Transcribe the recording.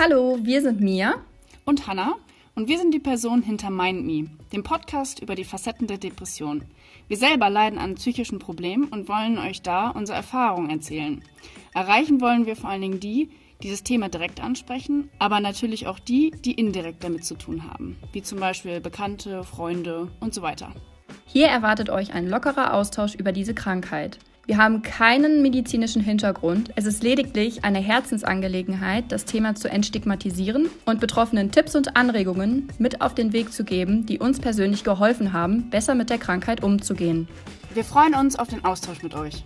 Hallo, wir sind Mia und Hanna und wir sind die Person hinter MindMe, dem Podcast über die Facetten der Depression. Wir selber leiden an psychischen Problemen und wollen euch da unsere Erfahrungen erzählen. Erreichen wollen wir vor allen Dingen die, die das Thema direkt ansprechen, aber natürlich auch die, die indirekt damit zu tun haben, wie zum Beispiel Bekannte, Freunde und so weiter. Hier erwartet euch ein lockerer Austausch über diese Krankheit. Wir haben keinen medizinischen Hintergrund. Es ist lediglich eine Herzensangelegenheit, das Thema zu entstigmatisieren und Betroffenen Tipps und Anregungen mit auf den Weg zu geben, die uns persönlich geholfen haben, besser mit der Krankheit umzugehen. Wir freuen uns auf den Austausch mit euch.